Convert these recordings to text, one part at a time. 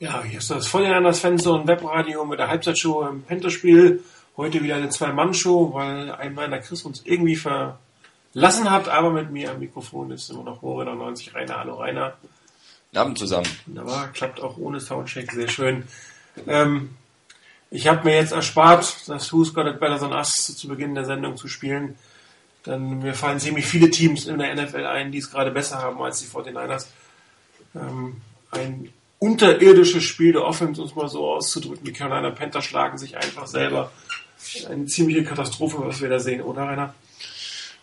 Ja, hier ist das Feuerlanders Fenster und Webradio mit der Halbzeitshow im Penterspiel. Heute wieder eine Zwei-Mann-Show, weil ein meiner Chris uns irgendwie verlassen hat, aber mit mir am Mikrofon ist immer noch Moritz 90 Rainer. Hallo Rainer. Guten Abend zusammen. Wunderbar, klappt auch ohne Soundcheck, sehr schön. Ähm, ich habe mir jetzt erspart, das Who's Got It Better Than Us zu Beginn der Sendung zu spielen. Denn mir fallen ziemlich viele Teams in der NFL ein, die es gerade besser haben als die 49ers. Ähm, ein unterirdisches Spiel der Offense, es mal so auszudrücken. Die Carolina Panthers schlagen sich einfach selber. Eine ziemliche Katastrophe, was wir da sehen, oder Rainer?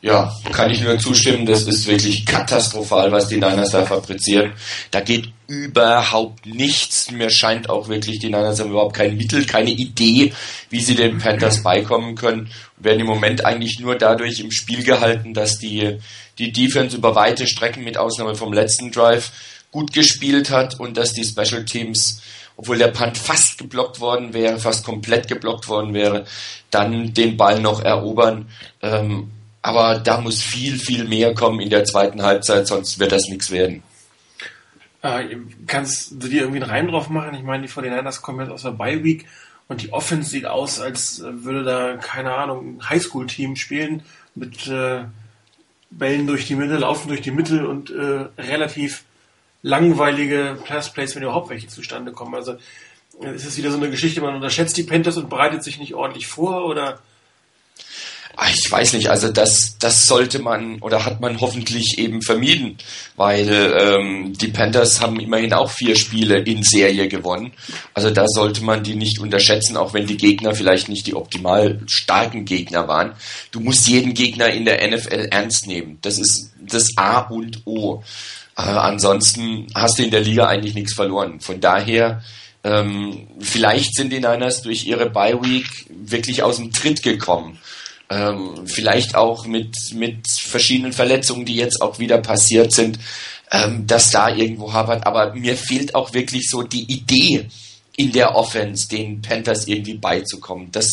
Ja, kann ich nur zustimmen. Das ist wirklich katastrophal, was die Niners da fabrizieren. Da geht überhaupt nichts. Mir scheint auch wirklich, die Niners haben überhaupt kein Mittel, keine Idee, wie sie den Panthers beikommen können. Werden im Moment eigentlich nur dadurch im Spiel gehalten, dass die, die Defense über weite Strecken, mit Ausnahme vom letzten Drive, gut gespielt hat und dass die Special Teams, obwohl der Punt fast geblockt worden wäre, fast komplett geblockt worden wäre, dann den Ball noch erobern. Ähm, aber da muss viel, viel mehr kommen in der zweiten Halbzeit, sonst wird das nichts werden. Äh, kannst du dir irgendwie einen Reim drauf machen? Ich meine, die 49ers kommen jetzt aus der Bye Week und die Offense sieht aus, als würde da, keine Ahnung, ein Highschool-Team spielen mit äh, Bällen durch die Mitte, laufen durch die Mitte und äh, relativ langweilige Plays, wenn überhaupt welche zustande kommen. Also ist es wieder so eine Geschichte, man unterschätzt die Panthers und bereitet sich nicht ordentlich vor oder? Ah, ich weiß nicht, also das, das sollte man oder hat man hoffentlich eben vermieden, weil ähm, die Panthers haben immerhin auch vier Spiele in Serie gewonnen. Also da sollte man die nicht unterschätzen, auch wenn die Gegner vielleicht nicht die optimal starken Gegner waren. Du musst jeden Gegner in der NFL ernst nehmen. Das ist das A und O. Äh, ansonsten hast du in der Liga eigentlich nichts verloren. Von daher, ähm, vielleicht sind die Niners durch ihre Bye Week wirklich aus dem Tritt gekommen. Ähm, vielleicht auch mit, mit verschiedenen Verletzungen, die jetzt auch wieder passiert sind, ähm, dass da irgendwo habert. Aber mir fehlt auch wirklich so die Idee in der Offense, den Panthers irgendwie beizukommen. Das,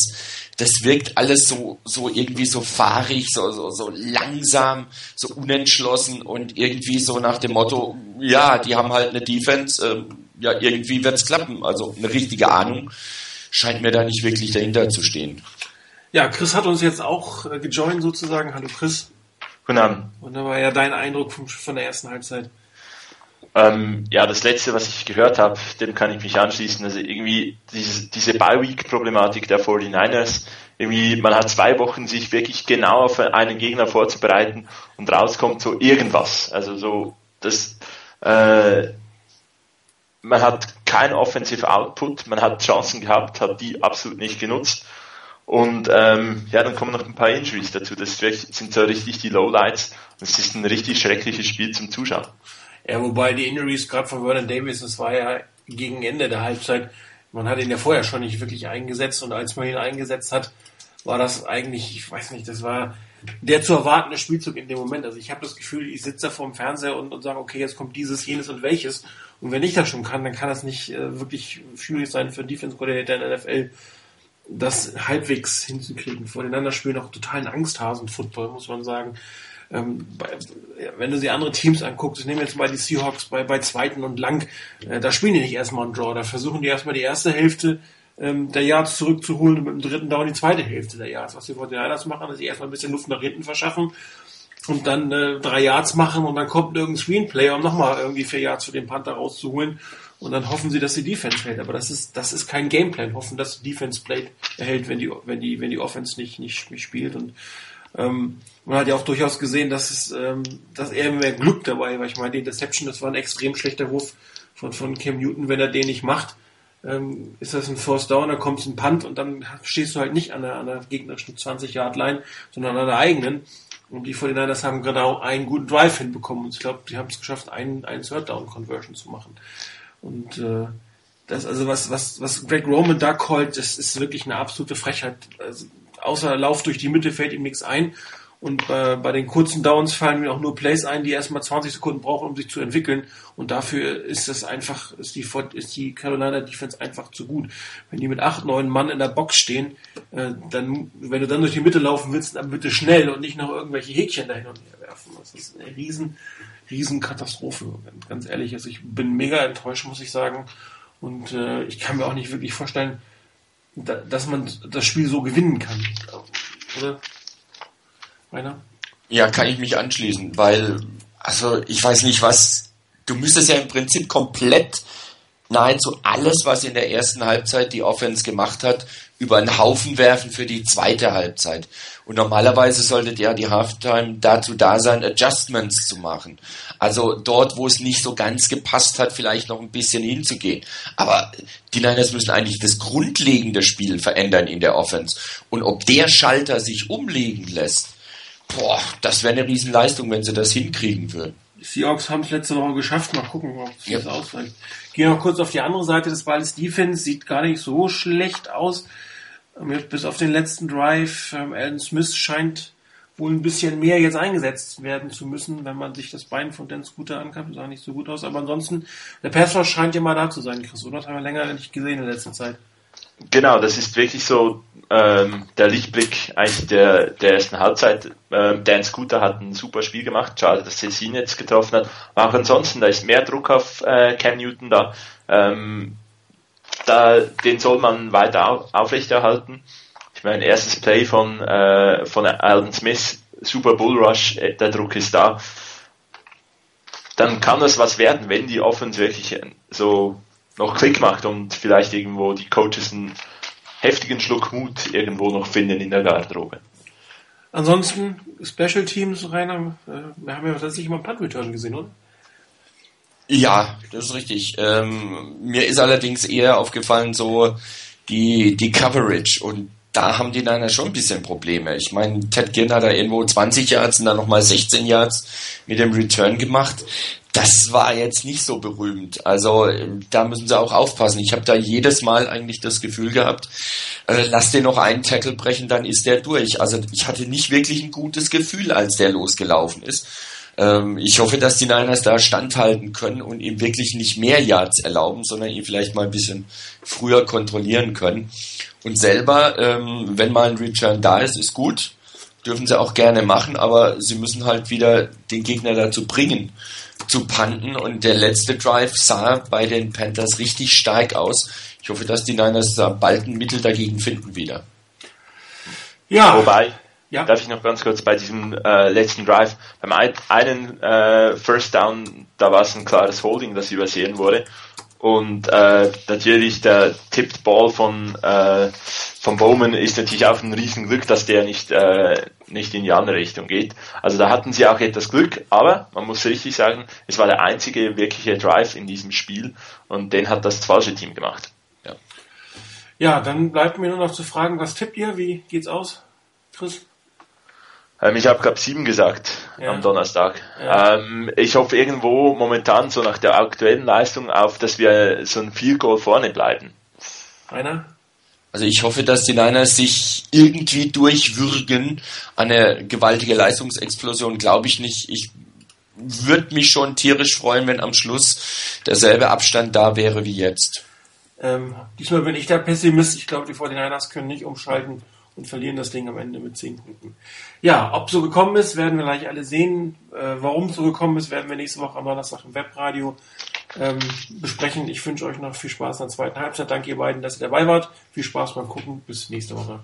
das wirkt alles so, so irgendwie so fahrig, so, so, so langsam, so unentschlossen und irgendwie so nach dem Motto, ja, die haben halt eine Defense, ähm, ja, irgendwie wird's klappen. Also eine richtige Ahnung scheint mir da nicht wirklich dahinter zu stehen. Ja, Chris hat uns jetzt auch äh, gejoint sozusagen. Hallo Chris. Guten Abend. Und da war ja dein Eindruck vom, von der ersten Halbzeit. Ähm, ja, das letzte, was ich gehört habe, dem kann ich mich anschließen. Also irgendwie diese, diese Bye-Week-Problematik der 49ers. Irgendwie, man hat zwei Wochen, sich wirklich genau auf einen Gegner vorzubereiten und rauskommt so irgendwas. Also so, das, äh, man hat kein Offensive Output, man hat Chancen gehabt, hat die absolut nicht genutzt. Und ähm, ja, dann kommen noch ein paar Injuries dazu. Das sind so richtig die Lowlights. Es ist ein richtig schreckliches Spiel zum Zuschauen. Ja, wobei die Injuries gerade von Vernon Davis, das war ja gegen Ende der Halbzeit, man hat ihn ja vorher schon nicht wirklich eingesetzt und als man ihn eingesetzt hat, war das eigentlich, ich weiß nicht, das war der zu erwartende Spielzug in dem Moment. Also ich habe das Gefühl, ich sitze da vor dem Fernseher und, und sage, okay, jetzt kommt dieses, jenes und welches. Und wenn ich das schon kann, dann kann das nicht äh, wirklich schwierig sein für Defense Coordinator in der NFL, das halbwegs hinzukriegen. Voneinander spielen auch totalen Angsthasen-Football, muss man sagen ähm, bei, wenn du die andere Teams anguckst, ich nehme jetzt mal die Seahawks bei, bei zweiten und lang, äh, da spielen die nicht erstmal einen Draw, da versuchen die erstmal die erste Hälfte ähm, der Yards zurückzuholen und mit dem dritten Down die zweite Hälfte der Yards. Was die Fortinanders machen, ist erstmal ein bisschen Luft nach hinten verschaffen und dann äh, drei Yards machen und dann kommt irgendein Screenplay, um nochmal irgendwie vier Yards für den Panther rauszuholen und dann hoffen sie, dass die Defense hält. Aber das ist, das ist kein Gameplan. Hoffen, dass die Defense Play erhält, wenn die, wenn die, wenn die Offense nicht, nicht, nicht spielt. Und ähm, man hat ja auch durchaus gesehen, dass es, ähm, dass eher mehr Glück dabei war. Ich meine, die Interception, das war ein extrem schlechter Wurf von, von Cam Newton. Wenn er den nicht macht, ähm, ist das ein Force Down, dann kommt ein Punt und dann stehst du halt nicht an der, an der gegnerischen 20-Yard-Line, sondern an der eigenen. Und die 49ers haben genau einen guten Drive hinbekommen. Und ich glaube, die haben es geschafft, einen, einen Third-Down-Conversion zu machen. Und äh, das, also was, was, was Greg Roman da callt, das ist wirklich eine absolute Frechheit. Also, außer Lauf durch die Mitte fällt ihm nichts ein. Und äh, bei den kurzen Downs fallen mir auch nur Plays ein, die erstmal 20 Sekunden brauchen, um sich zu entwickeln. Und dafür ist das einfach, ist die, ist die Carolina Defense einfach zu gut. Wenn die mit acht, neun Mann in der Box stehen, äh, dann, wenn du dann durch die Mitte laufen willst, dann bitte schnell und nicht noch irgendwelche Häkchen dahin und her werfen. Das ist eine riesen, riesen Katastrophe. Ganz ehrlich, also ich bin mega enttäuscht, muss ich sagen. Und äh, ich kann mir auch nicht wirklich vorstellen, da, dass man das Spiel so gewinnen kann. Oder? Rainer? Ja, kann ich mich anschließen, weil, also ich weiß nicht was, du müsstest ja im Prinzip komplett nahezu alles, was in der ersten Halbzeit die Offense gemacht hat, über einen Haufen werfen für die zweite Halbzeit. Und normalerweise sollte ja die Halftime dazu da sein, Adjustments zu machen. Also dort, wo es nicht so ganz gepasst hat, vielleicht noch ein bisschen hinzugehen. Aber die Niners müssen eigentlich das grundlegende Spiel verändern in der Offense. Und ob der Schalter sich umlegen lässt, boah, das wäre eine Riesenleistung, wenn sie das hinkriegen würden. Die Seahawks haben es letzte Woche geschafft. Mal gucken, ob es das ausreicht. Gehen wir noch kurz auf die andere Seite des Balles. Defense sieht gar nicht so schlecht aus. Bis auf den letzten Drive, ähm, Alden Smith scheint wohl ein bisschen mehr jetzt eingesetzt werden zu müssen, wenn man sich das Bein von Dan Scooter anguckt. Sah nicht so gut aus. Aber ansonsten, der Passwatch scheint ja mal da zu sein, Chris, oder? Das haben wir länger nicht gesehen in letzter Zeit. Genau, das ist wirklich so ähm, der Lichtblick eigentlich der, der ersten Halbzeit. Ähm, Dan Scooter hat ein super Spiel gemacht. Schade, dass Cecil jetzt getroffen hat. Aber auch ansonsten, da ist mehr Druck auf äh, Cam Newton da. Ähm, da, den soll man weiter auf, aufrechterhalten. Ich meine, erstes Play von, äh, von Alden Smith, Super Bull Rush, äh, der Druck ist da. Dann kann das was werden, wenn die Offense wirklich so noch Klick macht und vielleicht irgendwo die Coaches einen heftigen Schluck Mut irgendwo noch finden in der Garderobe. Ansonsten Special Teams, Rainer, äh, wir haben ja tatsächlich mal Punt Return gesehen, oder? Ja, das ist richtig. Ähm, mir ist allerdings eher aufgefallen so die, die Coverage und da haben die Niners schon ein bisschen Probleme. Ich meine, Ted Ginn hat da irgendwo 20 Yards und dann nochmal 16 Yards mit dem Return gemacht. Das war jetzt nicht so berühmt. Also da müssen sie auch aufpassen. Ich habe da jedes Mal eigentlich das Gefühl gehabt, äh, lass den noch einen Tackle brechen, dann ist der durch. Also ich hatte nicht wirklich ein gutes Gefühl, als der losgelaufen ist. Ähm, ich hoffe, dass die Niners da standhalten können und ihm wirklich nicht mehr Yards erlauben, sondern ihn vielleicht mal ein bisschen früher kontrollieren können. Und selber, ähm, wenn mal ein Return da ist, ist gut. Dürfen sie auch gerne machen, aber sie müssen halt wieder den Gegner dazu bringen, zu panten. Und der letzte Drive sah bei den Panthers richtig stark aus. Ich hoffe, dass die Niners da bald ein Mittel dagegen finden wieder. Ja. Wobei, ja. Darf ich noch ganz kurz bei diesem äh, letzten Drive, beim ein, einen äh, First Down, da war es ein klares Holding, das übersehen wurde. Und äh, natürlich der Tipped Ball von, äh, von Bowman ist natürlich auch ein Riesenglück, dass der nicht, äh, nicht in die andere Richtung geht. Also da hatten sie auch etwas Glück, aber man muss richtig sagen, es war der einzige wirkliche Drive in diesem Spiel und den hat das falsche Team gemacht. Ja, ja dann bleibt mir nur noch zu fragen, was tippt ihr? Wie geht's aus, Chris? Ähm, ich habe, glaube sieben gesagt ja. am Donnerstag. Ja. Ähm, ich hoffe irgendwo momentan so nach der aktuellen Leistung auf, dass wir so ein Field Goal vorne bleiben. Einer? Also ich hoffe, dass die Niners sich irgendwie durchwürgen. Eine gewaltige Leistungsexplosion glaube ich nicht. Ich würde mich schon tierisch freuen, wenn am Schluss derselbe Abstand da wäre wie jetzt. Ähm, diesmal bin ich der Pessimist. Ich glaube, die 49ers können nicht umschalten und verlieren das Ding am Ende mit 10 Punkten. Ja, ob so gekommen ist, werden wir gleich alle sehen. Äh, warum so gekommen ist, werden wir nächste Woche am Donnerstag im Webradio ähm, besprechen. Ich wünsche euch noch viel Spaß in der zweiten Halbzeit. Danke ihr beiden, dass ihr dabei wart. Viel Spaß beim Gucken. Bis nächste Woche.